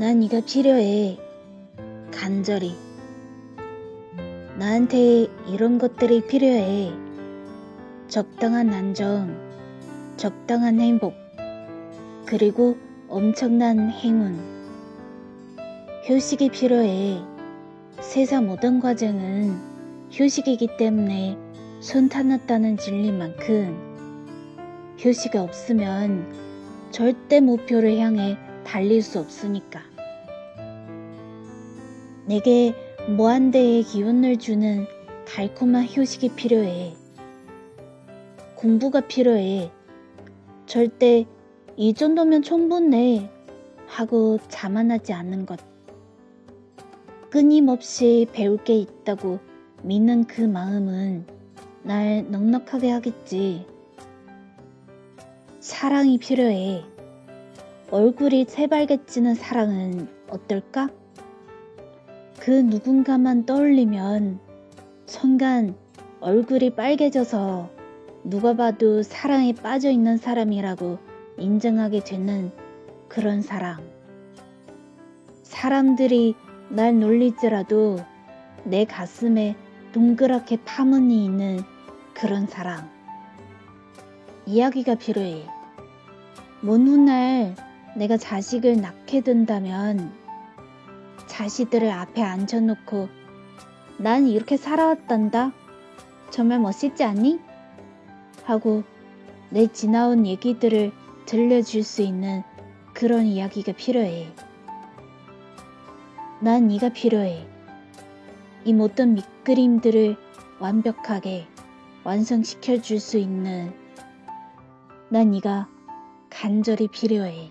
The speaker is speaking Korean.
네가 필요해. 간절히. 나한테 이런 것들이 필요해. 적당한 안정, 적당한 행복, 그리고 엄청난 행운. 휴식이 필요해. 세상 모든 과정은 휴식이기 때문에 순탄했다는 진리만큼 휴식이 없으면 절대 목표를 향해 달릴 수 없으니까. 내게 무한대의 기운을 주는 달콤한 휴식이 필요해. 공부가 필요해. 절대 이 정도면 충분해 하고 자만하지 않는 것. 끊임없이 배울 게 있다고 믿는 그 마음은 날 넉넉하게 하겠지. 사랑이 필요해. 얼굴이 새빨개지는 사랑은 어떨까? 그 누군가만 떠올리면 순간 얼굴이 빨개져서 누가 봐도 사랑에 빠져 있는 사람이라고 인정하게 되는 그런 사랑. 사람들이 날 놀리더라도 내 가슴에 동그랗게 파문이 있는 그런 사랑. 이야기가 필요해. 먼 훗날 내가 자식을 낳게 된다면 자식들을 앞에 앉혀놓고 난 이렇게 살아왔단다. 정말 멋있지 않니? 하고 내 지나온 얘기들을 들려줄 수 있는 그런 이야기가 필요해. 난 네가 필요해. 이 모든 밑그림들을 완벽하게 완성시켜 줄 수 있는 난 네가 간절히 필요해.